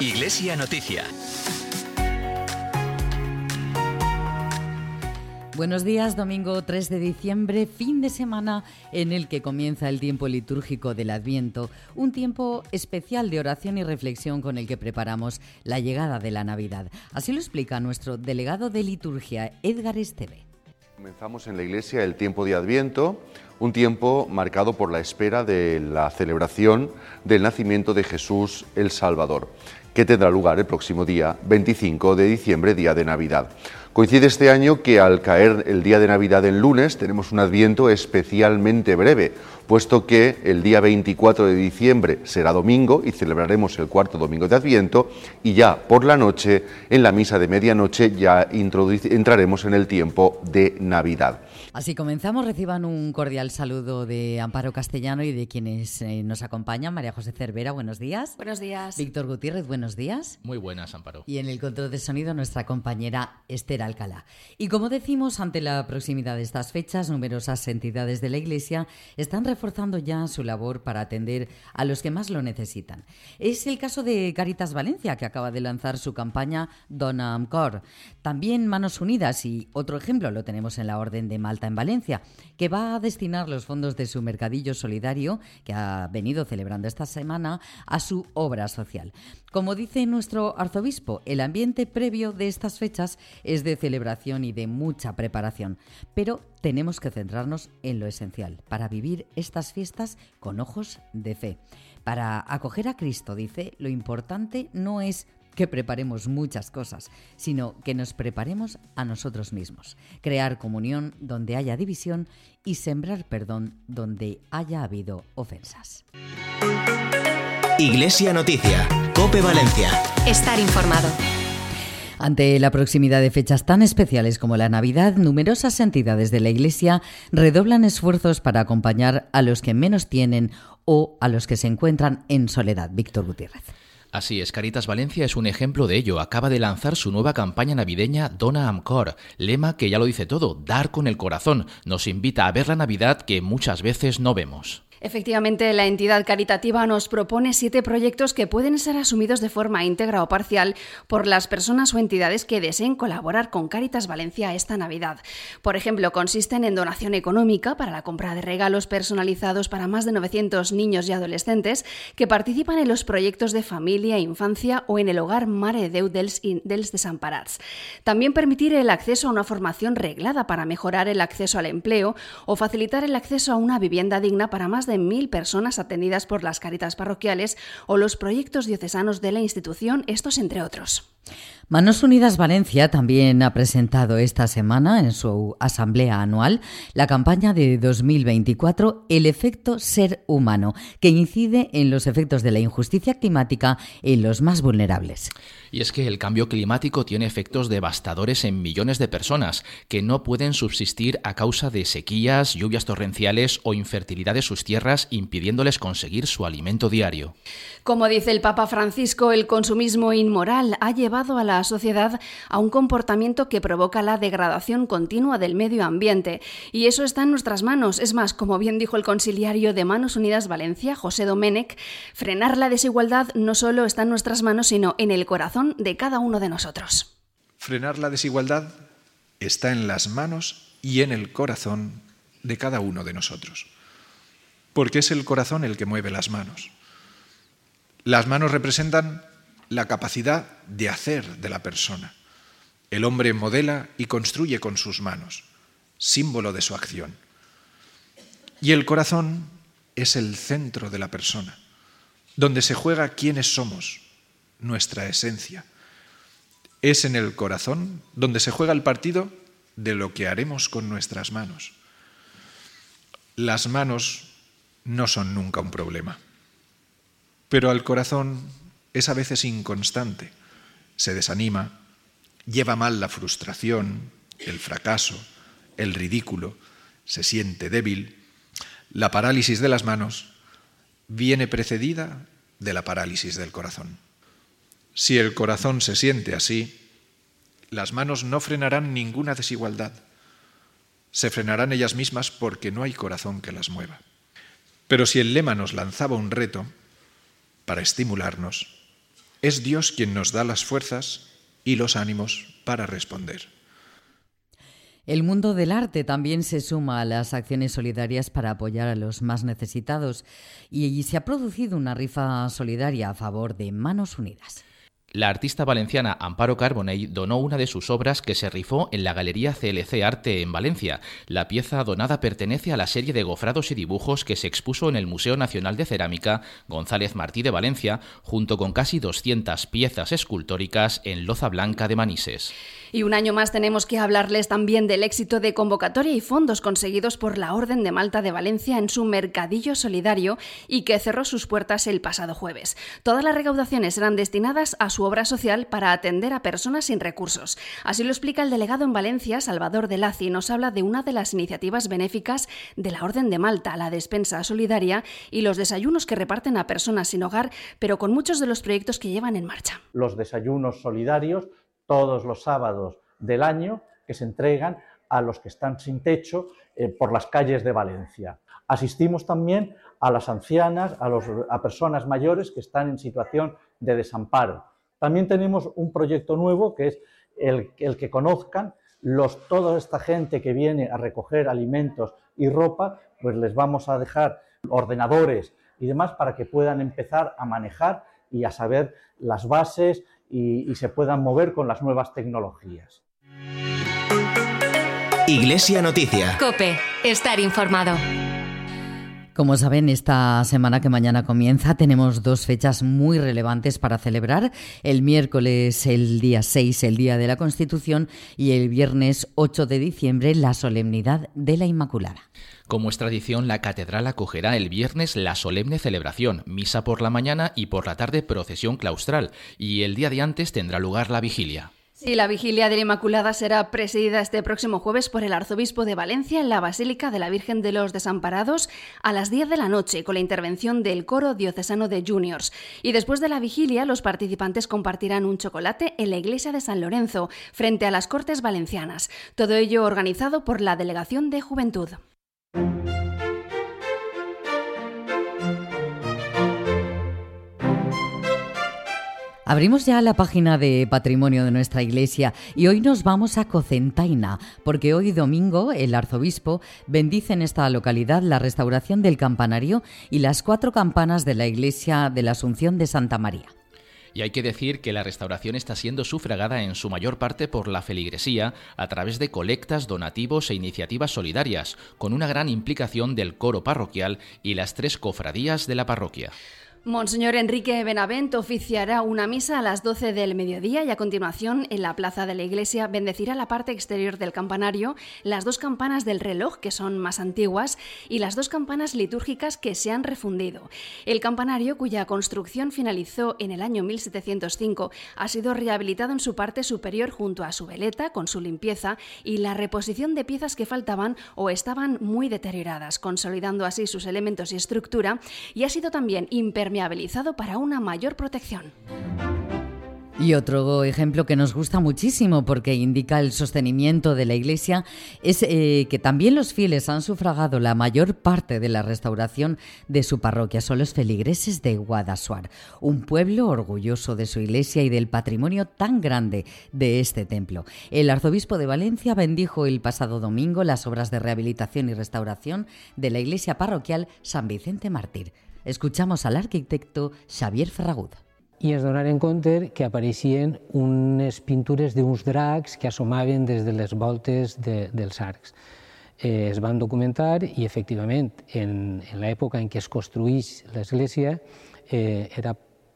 Iglesia Noticia. Buenos días, domingo 3 de diciembre, fin de semana en el que comienza el tiempo litúrgico del Adviento, un tiempo especial de oración y reflexión con el que preparamos la llegada de la Navidad. Así lo explica nuestro delegado de liturgia, Edgar Esteve. Comenzamos en la iglesia el tiempo de Adviento, un tiempo marcado por la espera de la celebración del nacimiento de Jesús el Salvador, que tendrá lugar el próximo día 25 de diciembre, día de Navidad. Coincide este año que al caer el día de Navidad en lunes tenemos un adviento especialmente breve, puesto que el día 24 de diciembre será domingo y celebraremos el cuarto domingo de Adviento y ya por la noche, en la misa de medianoche, ya entraremos en el tiempo de Navidad. Así comenzamos, reciban un cordial saludo de Amparo Castellano y de quienes eh, nos acompañan. María José Cervera, buenos días. Buenos días. Víctor Gutiérrez, buenos días. Muy buenas, Amparo. Y en el control de sonido nuestra compañera Esther Alcalá. Y como decimos, ante la proximidad de estas fechas, numerosas entidades de la Iglesia están reforzando ya su labor para atender a los que más lo necesitan. Es el caso de Caritas Valencia, que acaba de lanzar su campaña Dona Amcor. También Manos Unidas y otro ejemplo lo tenemos en la Orden de Malta en Valencia, que va a destinar los fondos de su mercadillo solidario, que ha venido celebrando esta semana, a su obra social. Como dice nuestro arzobispo, el ambiente previo de estas fechas es de celebración y de mucha preparación, pero tenemos que centrarnos en lo esencial para vivir estas fiestas con ojos de fe. Para acoger a Cristo, dice, lo importante no es que preparemos muchas cosas, sino que nos preparemos a nosotros mismos. Crear comunión donde haya división y sembrar perdón donde haya habido ofensas. Iglesia Noticia, Cope Valencia. Estar informado. Ante la proximidad de fechas tan especiales como la Navidad, numerosas entidades de la Iglesia redoblan esfuerzos para acompañar a los que menos tienen o a los que se encuentran en soledad. Víctor Gutiérrez. Así es, Caritas Valencia es un ejemplo de ello. Acaba de lanzar su nueva campaña navideña Dona Amcor, lema que ya lo dice todo, dar con el corazón. Nos invita a ver la Navidad que muchas veces no vemos. Efectivamente, la entidad caritativa nos propone siete proyectos que pueden ser asumidos de forma íntegra o parcial por las personas o entidades que deseen colaborar con Caritas Valencia esta Navidad. Por ejemplo, consisten en donación económica para la compra de regalos personalizados para más de 900 niños y adolescentes que participan en los proyectos de familia infancia o en el hogar Mare de Déu dels, dels Desamparats. También permitir el acceso a una formación reglada para mejorar el acceso al empleo o facilitar el acceso a una vivienda digna para más de mil personas atendidas por las caritas parroquiales o los proyectos diocesanos de la institución, estos entre otros. Manos Unidas Valencia también ha presentado esta semana en su asamblea anual la campaña de 2024 El efecto ser humano, que incide en los efectos de la injusticia climática en los más vulnerables. Y es que el cambio climático tiene efectos devastadores en millones de personas que no pueden subsistir a causa de sequías, lluvias torrenciales o infertilidad de sus tierras impidiéndoles conseguir su alimento diario. Como dice el Papa Francisco, el consumismo inmoral ha llevado a la sociedad a un comportamiento que provoca la degradación continua del medio ambiente. Y eso está en nuestras manos. Es más, como bien dijo el conciliario de Manos Unidas Valencia, José Domenech, frenar la desigualdad no solo está en nuestras manos, sino en el corazón de cada uno de nosotros. Frenar la desigualdad está en las manos y en el corazón de cada uno de nosotros. Porque es el corazón el que mueve las manos. Las manos representan la capacidad de hacer de la persona. El hombre modela y construye con sus manos, símbolo de su acción. Y el corazón es el centro de la persona, donde se juega quiénes somos, nuestra esencia. Es en el corazón donde se juega el partido de lo que haremos con nuestras manos. Las manos no son nunca un problema, pero al corazón es a veces inconstante, se desanima, lleva mal la frustración, el fracaso, el ridículo, se siente débil. La parálisis de las manos viene precedida de la parálisis del corazón. Si el corazón se siente así, las manos no frenarán ninguna desigualdad. Se frenarán ellas mismas porque no hay corazón que las mueva. Pero si el lema nos lanzaba un reto para estimularnos, es Dios quien nos da las fuerzas y los ánimos para responder. El mundo del arte también se suma a las acciones solidarias para apoyar a los más necesitados y se ha producido una rifa solidaria a favor de Manos Unidas. La artista valenciana Amparo Carbonell donó una de sus obras que se rifó en la Galería CLC Arte en Valencia. La pieza donada pertenece a la serie de gofrados y dibujos que se expuso en el Museo Nacional de Cerámica González Martí de Valencia, junto con casi 200 piezas escultóricas en loza blanca de Manises. Y un año más tenemos que hablarles también del éxito de convocatoria y fondos conseguidos por la Orden de Malta de Valencia en su Mercadillo Solidario y que cerró sus puertas el pasado jueves. Todas las recaudaciones eran destinadas a su obra social para atender a personas sin recursos. Así lo explica el delegado en Valencia, Salvador de Lazi, nos habla de una de las iniciativas benéficas de la Orden de Malta, la despensa solidaria y los desayunos que reparten a personas sin hogar, pero con muchos de los proyectos que llevan en marcha. Los desayunos solidarios todos los sábados del año que se entregan a los que están sin techo eh, por las calles de Valencia. Asistimos también a las ancianas, a, personas mayores que están en situación de desamparo. También tenemos un proyecto nuevo que es el, el que conozcan los, toda esta gente que viene a recoger alimentos y ropa, pues les vamos a dejar ordenadores y demás para que puedan empezar a manejar y a saber las bases y, se puedan mover con las nuevas tecnologías. Iglesia Noticia. Cope, estar informado. Como saben, esta semana que mañana comienza tenemos dos fechas muy relevantes para celebrar. El miércoles, el día 6, el Día de la Constitución, y el viernes 8 de diciembre, la solemnidad de la Inmaculada. Como es tradición, la catedral acogerá el viernes la solemne celebración, misa por la mañana y por la tarde procesión claustral, y el día de antes tendrá lugar la vigilia. Sí, la vigilia de la Inmaculada será presidida este próximo jueves por el arzobispo de Valencia en la Basílica de la Virgen de los Desamparados a las 10 de la noche con la intervención del coro diocesano de juniors. Y después de la vigilia, los participantes compartirán un chocolate en la iglesia de San Lorenzo frente a las Cortes Valencianas. Todo ello organizado por la Delegación de Juventud. Abrimos ya la página de patrimonio de nuestra iglesia y hoy nos vamos a Cocentaina, porque hoy domingo el arzobispo bendice en esta localidad la restauración del campanario y las cuatro campanas de la iglesia de la Asunción de Santa María. Y hay que decir que la restauración está siendo sufragada en su mayor parte por la feligresía a través de colectas, donativos e iniciativas solidarias, con una gran implicación del coro parroquial y las tres cofradías de la parroquia. Monseñor Enrique Benavent oficiará una misa a las 12 del mediodía y a continuación en la plaza de la iglesia bendecirá la parte exterior del campanario, las dos campanas del reloj que son más antiguas y las dos campanas litúrgicas que se han refundido. El campanario, cuya construcción finalizó en el año 1705, ha sido rehabilitado en su parte superior junto a su veleta con su limpieza y la reposición de piezas que faltaban o estaban muy deterioradas, consolidando así sus elementos y estructura y ha sido también impermeable para una mayor protección. Y otro ejemplo que nos gusta muchísimo porque indica el sostenimiento de la Iglesia es eh, que también los fieles han sufragado la mayor parte de la restauración de su parroquia. Son los feligreses de Guadasuar, un pueblo orgulloso de su Iglesia y del patrimonio tan grande de este templo. El arzobispo de Valencia bendijo el pasado domingo las obras de rehabilitación y restauración de la Iglesia parroquial San Vicente Mártir. Escuchamos al arquitecto Xavier Ferragut. i es donar en compte que apareixien unes pintures d'uns dracs que assomaven des de les voltes de, dels arcs. Eh, es van documentar i, efectivament, en, en l'època en què es construïix l'església, eh, era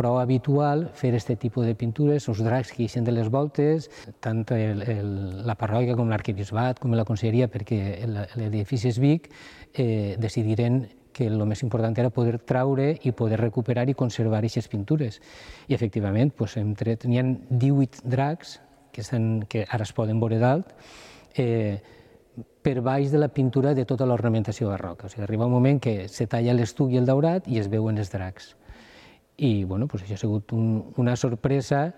prou habitual fer aquest tipus de pintures, els dracs que eixen de les voltes, tant el, el, la parròquia com l'arquebisbat, com la conselleria, perquè l'edifici és Vic, eh, decidiren que el més important era poder traure i poder recuperar i conservar aquestes pintures. I efectivament, doncs, hem tret, n'hi ha 18 dracs que, estan, que ara es poden veure dalt, eh, per baix de la pintura de tota l'ornamentació barroca. O sigui, arriba un moment que se talla l'estuc i el daurat i es veuen els dracs. I bueno, doncs això ha sigut un, una sorpresa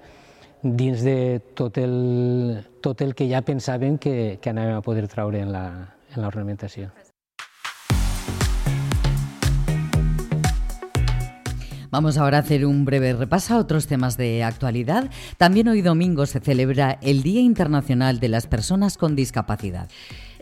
dins de tot el, tot el que ja pensàvem que, que anàvem a poder traure en l'ornamentació. Vamos ahora a hacer un breve repaso a otros temas de actualidad. También hoy domingo se celebra el Día Internacional de las Personas con Discapacidad.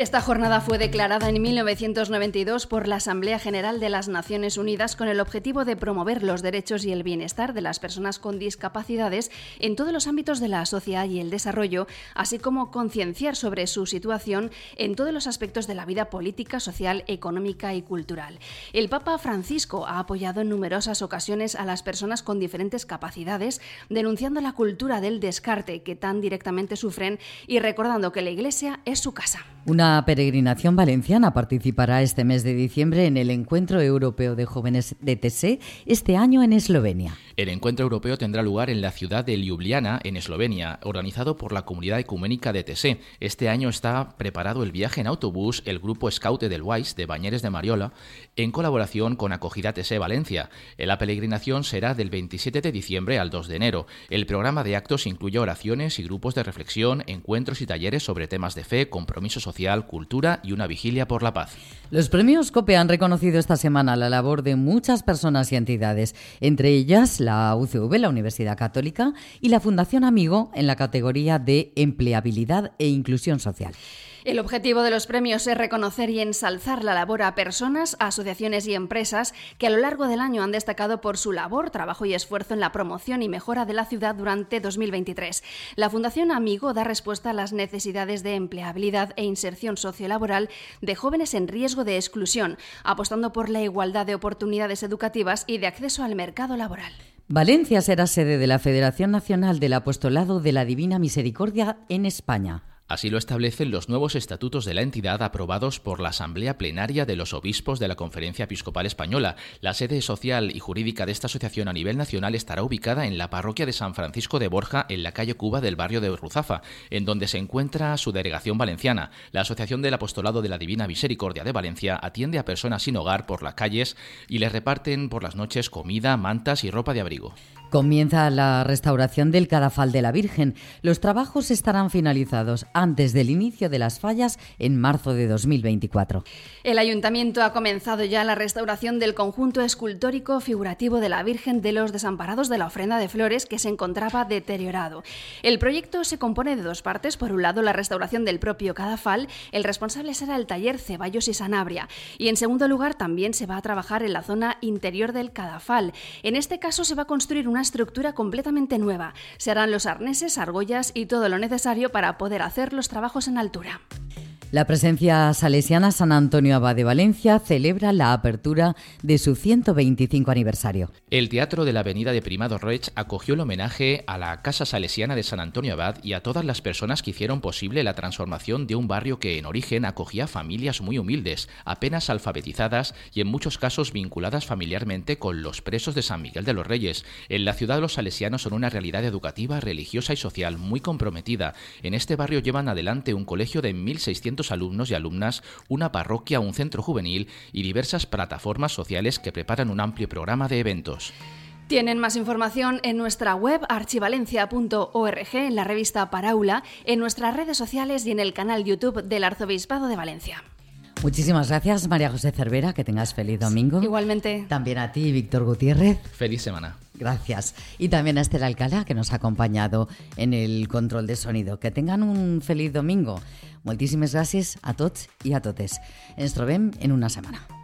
Esta jornada fue declarada en 1992 por la Asamblea General de las Naciones Unidas con el objetivo de promover los derechos y el bienestar de las personas con discapacidades en todos los ámbitos de la sociedad y el desarrollo, así como concienciar sobre su situación en todos los aspectos de la vida política, social, económica y cultural. El Papa Francisco ha apoyado en numerosas ocasiones a las personas con diferentes capacidades, denunciando la cultura del descarte que tan directamente sufren y recordando que la Iglesia es su casa. Una peregrinación valenciana participará este mes de diciembre en el Encuentro Europeo de Jóvenes de TSE, este año en Eslovenia. El encuentro europeo tendrá lugar en la ciudad de Ljubljana, en Eslovenia, organizado por la comunidad ecuménica de TSE. Este año está preparado el viaje en autobús el grupo Scout del Weiss de Bañeres de Mariola, en colaboración con Acogida TSE Valencia. La peregrinación será del 27 de diciembre al 2 de enero. El programa de actos incluye oraciones y grupos de reflexión, encuentros y talleres sobre temas de fe, compromiso social, cultura y una vigilia por la paz. Los premios COPE han reconocido esta semana la labor de muchas personas y entidades, entre ellas la UCV, la Universidad Católica, y la Fundación Amigo en la categoría de empleabilidad e inclusión social. El objetivo de los premios es reconocer y ensalzar la labor a personas, asociaciones y empresas que a lo largo del año han destacado por su labor, trabajo y esfuerzo en la promoción y mejora de la ciudad durante 2023. La Fundación Amigo da respuesta a las necesidades de empleabilidad e inserción sociolaboral de jóvenes en riesgo de exclusión, apostando por la igualdad de oportunidades educativas y de acceso al mercado laboral. Valencia será sede de la Federación Nacional del Apostolado de la Divina Misericordia en España. Así lo establecen los nuevos estatutos de la entidad aprobados por la Asamblea Plenaria de los Obispos de la Conferencia Episcopal Española. La sede social y jurídica de esta asociación a nivel nacional estará ubicada en la parroquia de San Francisco de Borja, en la calle Cuba del barrio de Ruzafa, en donde se encuentra su delegación valenciana. La Asociación del Apostolado de la Divina Misericordia de Valencia atiende a personas sin hogar por las calles y les reparten por las noches comida, mantas y ropa de abrigo. Comienza la restauración del cadafal de la Virgen. Los trabajos estarán finalizados antes del inicio de las fallas en marzo de 2024. El ayuntamiento ha comenzado ya la restauración del conjunto escultórico figurativo de la Virgen de los Desamparados de la ofrenda de flores que se encontraba deteriorado. El proyecto se compone de dos partes. Por un lado, la restauración del propio cadafal. El responsable será el taller Ceballos y Sanabria. Y en segundo lugar, también se va a trabajar en la zona interior del cadafal. En este caso, se va a construir una estructura completamente nueva. Se harán los arneses, argollas y todo lo necesario para poder hacer los trabajos en altura. La presencia salesiana San Antonio Abad de Valencia celebra la apertura de su 125 aniversario. El Teatro de la Avenida de Primado Reich acogió el homenaje a la Casa Salesiana de San Antonio Abad y a todas las personas que hicieron posible la transformación de un barrio que en origen acogía familias muy humildes, apenas alfabetizadas y en muchos casos vinculadas familiarmente con los presos de San Miguel de los Reyes. En la ciudad los salesianos son una realidad educativa, religiosa y social muy comprometida. En este barrio llevan adelante un colegio de 1.600 alumnos y alumnas, una parroquia, un centro juvenil y diversas plataformas sociales que preparan un amplio programa de eventos. Tienen más información en nuestra web archivalencia.org, en la revista Paraula, en nuestras redes sociales y en el canal YouTube del Arzobispado de Valencia. Muchísimas gracias, María José Cervera, que tengas feliz domingo. Igualmente. También a ti, Víctor Gutiérrez. Feliz semana. Gracias. Y también a Esther Alcalá, que nos ha acompañado en el control de sonido. Que tengan un feliz domingo. Moltíssimes gràcies a tots i a totes. Ens trobem en una setmana.